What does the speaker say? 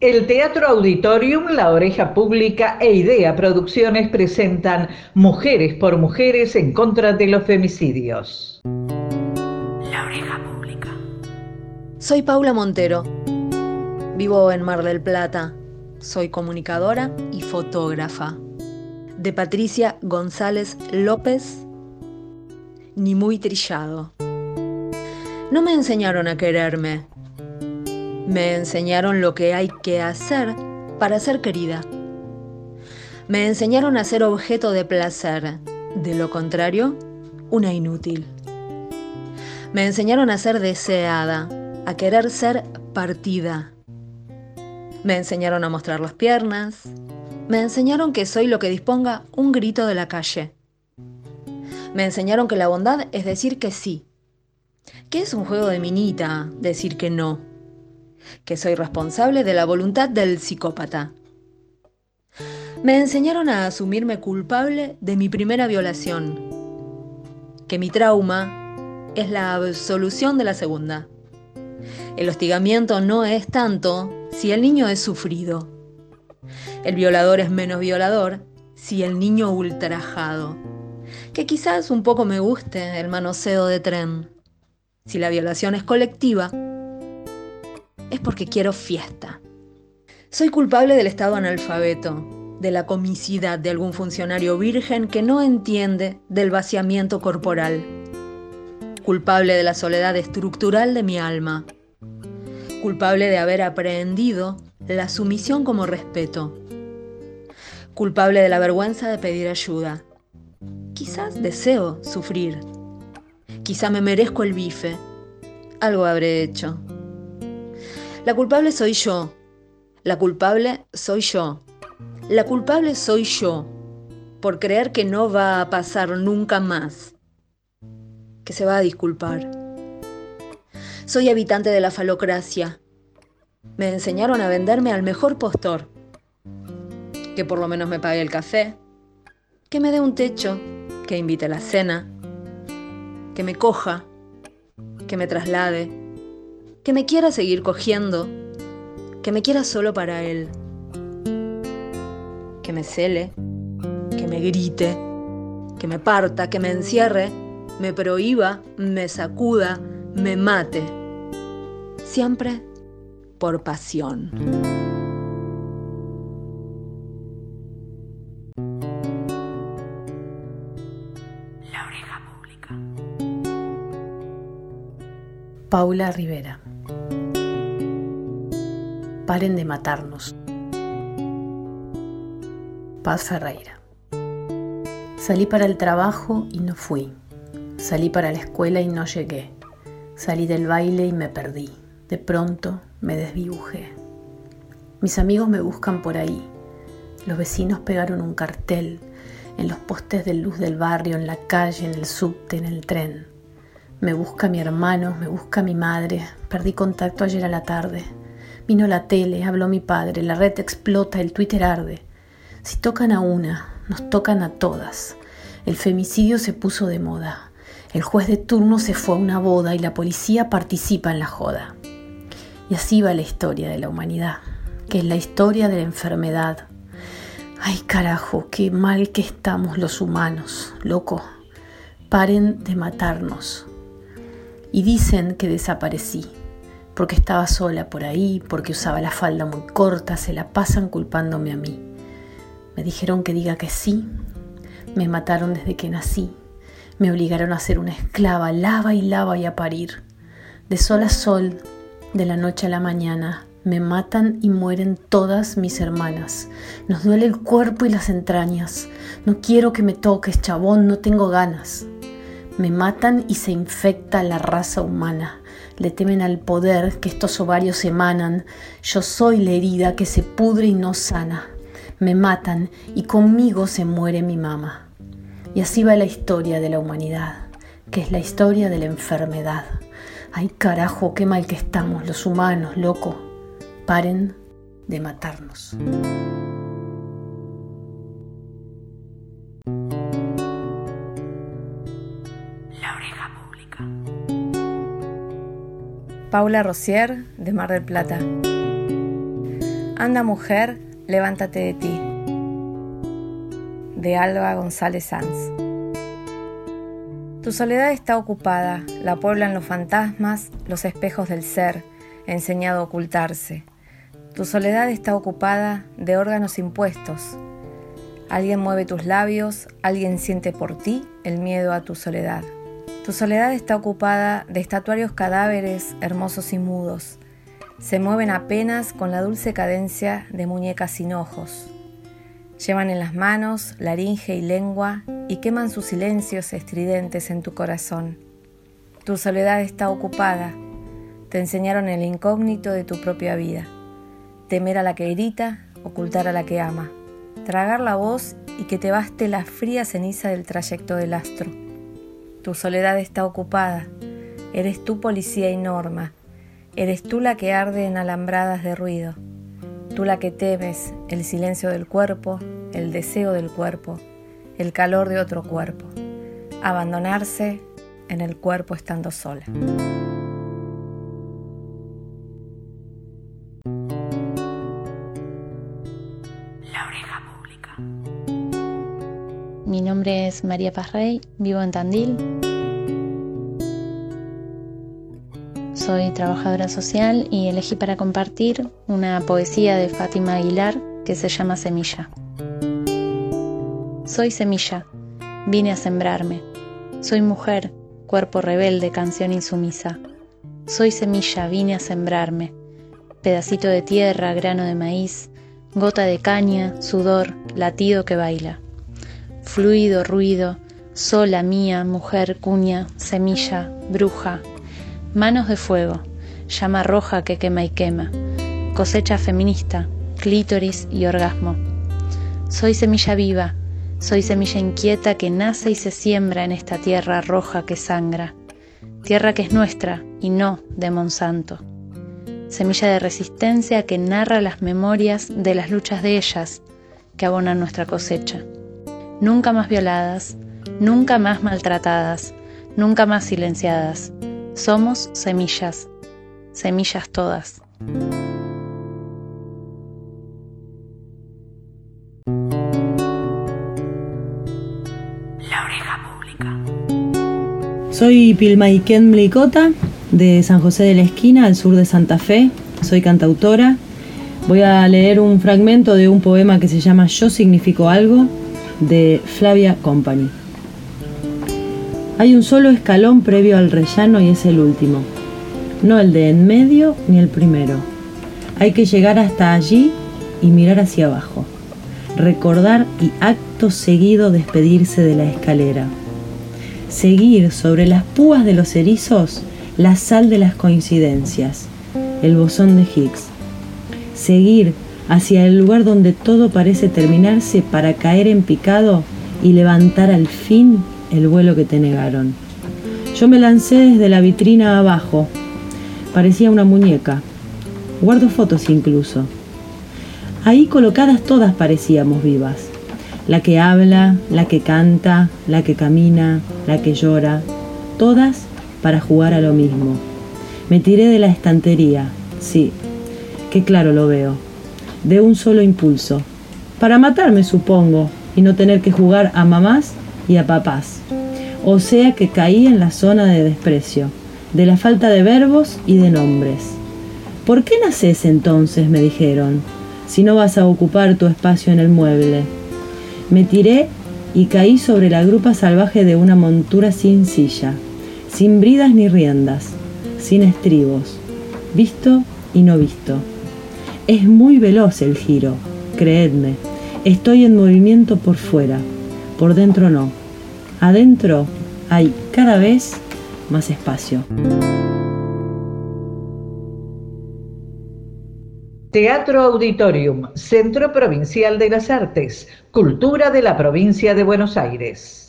El Teatro Auditorium, La Oreja Pública e Idea Producciones presentan Mujeres por Mujeres en contra de los femicidios. La Oreja Pública. Soy Paula Montero. Vivo en Mar del Plata. Soy comunicadora y fotógrafa. De Patricia González López, ni muy trillado. No me enseñaron a quererme, me enseñaron lo que hay que hacer para ser querida. Me enseñaron a ser objeto de placer, de lo contrario, una inútil. Me enseñaron a ser deseada, a querer ser partida. Me enseñaron a mostrar las piernas. Me enseñaron que soy lo que disponga un grito de la calle. Me enseñaron que la bondad es decir que sí. Que es un juego de minita decir que no que soy responsable de la voluntad del psicópata. Me enseñaron a asumirme culpable de mi primera violación, que mi trauma es la absolución de la segunda. El hostigamiento no es tanto si el niño es sufrido. El violador es menos violador si el niño ultrajado. Que quizás un poco me guste el manoseo de tren. Si la violación es colectiva, es porque quiero fiesta. Soy culpable del estado analfabeto, de la comicidad de algún funcionario virgen que no entiende del vaciamiento corporal. Culpable de la soledad estructural de mi alma. Culpable de haber aprendido la sumisión como respeto. Culpable de la vergüenza de pedir ayuda. Quizás deseo sufrir. Quizá me merezco el bife. Algo habré hecho. La culpable soy yo. La culpable soy yo. La culpable soy yo por creer que no va a pasar nunca más. Que se va a disculpar. Soy habitante de la falocracia. Me enseñaron a venderme al mejor postor. Que por lo menos me pague el café. Que me dé un techo. Que invite a la cena. Que me coja. Que me traslade que me quiera seguir cogiendo, que me quiera solo para él, que me cele, que me grite, que me parta, que me encierre, me prohíba, me sacuda, me mate, siempre por pasión. La oreja pública. Paula Rivera. Paren de matarnos. Paz Ferreira. Salí para el trabajo y no fui. Salí para la escuela y no llegué. Salí del baile y me perdí. De pronto me desdibujé. Mis amigos me buscan por ahí. Los vecinos pegaron un cartel en los postes de luz del barrio, en la calle, en el subte, en el tren. Me busca mi hermano, me busca mi madre. Perdí contacto ayer a la tarde. Vino la tele, habló mi padre, la red explota, el Twitter arde. Si tocan a una, nos tocan a todas. El femicidio se puso de moda. El juez de turno se fue a una boda y la policía participa en la joda. Y así va la historia de la humanidad, que es la historia de la enfermedad. Ay carajo, qué mal que estamos los humanos, loco. Paren de matarnos. Y dicen que desaparecí porque estaba sola por ahí, porque usaba la falda muy corta, se la pasan culpándome a mí. Me dijeron que diga que sí, me mataron desde que nací, me obligaron a ser una esclava, lava y lava y a parir. De sol a sol, de la noche a la mañana, me matan y mueren todas mis hermanas. Nos duele el cuerpo y las entrañas. No quiero que me toques, chabón, no tengo ganas. Me matan y se infecta la raza humana le temen al poder que estos ovarios emanan. Yo soy la herida que se pudre y no sana. Me matan y conmigo se muere mi mamá. Y así va la historia de la humanidad, que es la historia de la enfermedad. Ay carajo, qué mal que estamos los humanos, loco. Paren de matarnos. Paula Rosier, de Mar del Plata. Anda mujer, levántate de ti. De Alba González Sanz. Tu soledad está ocupada, la pueblan los fantasmas, los espejos del ser, enseñado a ocultarse. Tu soledad está ocupada de órganos impuestos. Alguien mueve tus labios, alguien siente por ti el miedo a tu soledad. Tu soledad está ocupada de estatuarios cadáveres hermosos y mudos. Se mueven apenas con la dulce cadencia de muñecas sin ojos. Llevan en las manos laringe y lengua y queman sus silencios estridentes en tu corazón. Tu soledad está ocupada. Te enseñaron el incógnito de tu propia vida. Temer a la que grita, ocultar a la que ama. Tragar la voz y que te baste la fría ceniza del trayecto del astro. Tu soledad está ocupada. Eres tú policía y norma. Eres tú la que arde en alambradas de ruido. Tú la que temes el silencio del cuerpo, el deseo del cuerpo, el calor de otro cuerpo. Abandonarse en el cuerpo estando sola. La oreja pública. Mi nombre es María Paz Rey, vivo en Tandil. Soy trabajadora social y elegí para compartir una poesía de Fátima Aguilar que se llama Semilla. Soy semilla, vine a sembrarme. Soy mujer, cuerpo rebelde, canción insumisa. Soy semilla, vine a sembrarme. Pedacito de tierra, grano de maíz, gota de caña, sudor, latido que baila. Fluido, ruido, sola mía, mujer, cuña, semilla, bruja, manos de fuego, llama roja que quema y quema, cosecha feminista, clítoris y orgasmo. Soy semilla viva, soy semilla inquieta que nace y se siembra en esta tierra roja que sangra, tierra que es nuestra y no de Monsanto. Semilla de resistencia que narra las memorias de las luchas de ellas que abonan nuestra cosecha. Nunca más violadas, nunca más maltratadas, nunca más silenciadas. Somos semillas, semillas todas. La oreja pública. Soy Pilmaiken Mlicota, de San José de la Esquina, al sur de Santa Fe. Soy cantautora. Voy a leer un fragmento de un poema que se llama Yo significo algo, de Flavia Company. Hay un solo escalón previo al rellano y es el último, no el de en medio ni el primero. Hay que llegar hasta allí y mirar hacia abajo, recordar y acto seguido despedirse de la escalera. Seguir sobre las púas de los erizos la sal de las coincidencias, el bosón de Higgs. Seguir hacia el lugar donde todo parece terminarse para caer en picado y levantar al fin el vuelo que te negaron. Yo me lancé desde la vitrina abajo. Parecía una muñeca. Guardo fotos incluso. Ahí colocadas todas parecíamos vivas. La que habla, la que canta, la que camina, la que llora. Todas para jugar a lo mismo. Me tiré de la estantería, sí, que claro lo veo, de un solo impulso. Para matarme, supongo, y no tener que jugar a mamás y a papás. O sea que caí en la zona de desprecio, de la falta de verbos y de nombres. ¿Por qué naces entonces? me dijeron, si no vas a ocupar tu espacio en el mueble. Me tiré y caí sobre la grupa salvaje de una montura sin silla, sin bridas ni riendas, sin estribos, visto y no visto. Es muy veloz el giro, creedme. Estoy en movimiento por fuera, por dentro no. Adentro hay cada vez más espacio. Teatro Auditorium, Centro Provincial de las Artes, Cultura de la Provincia de Buenos Aires.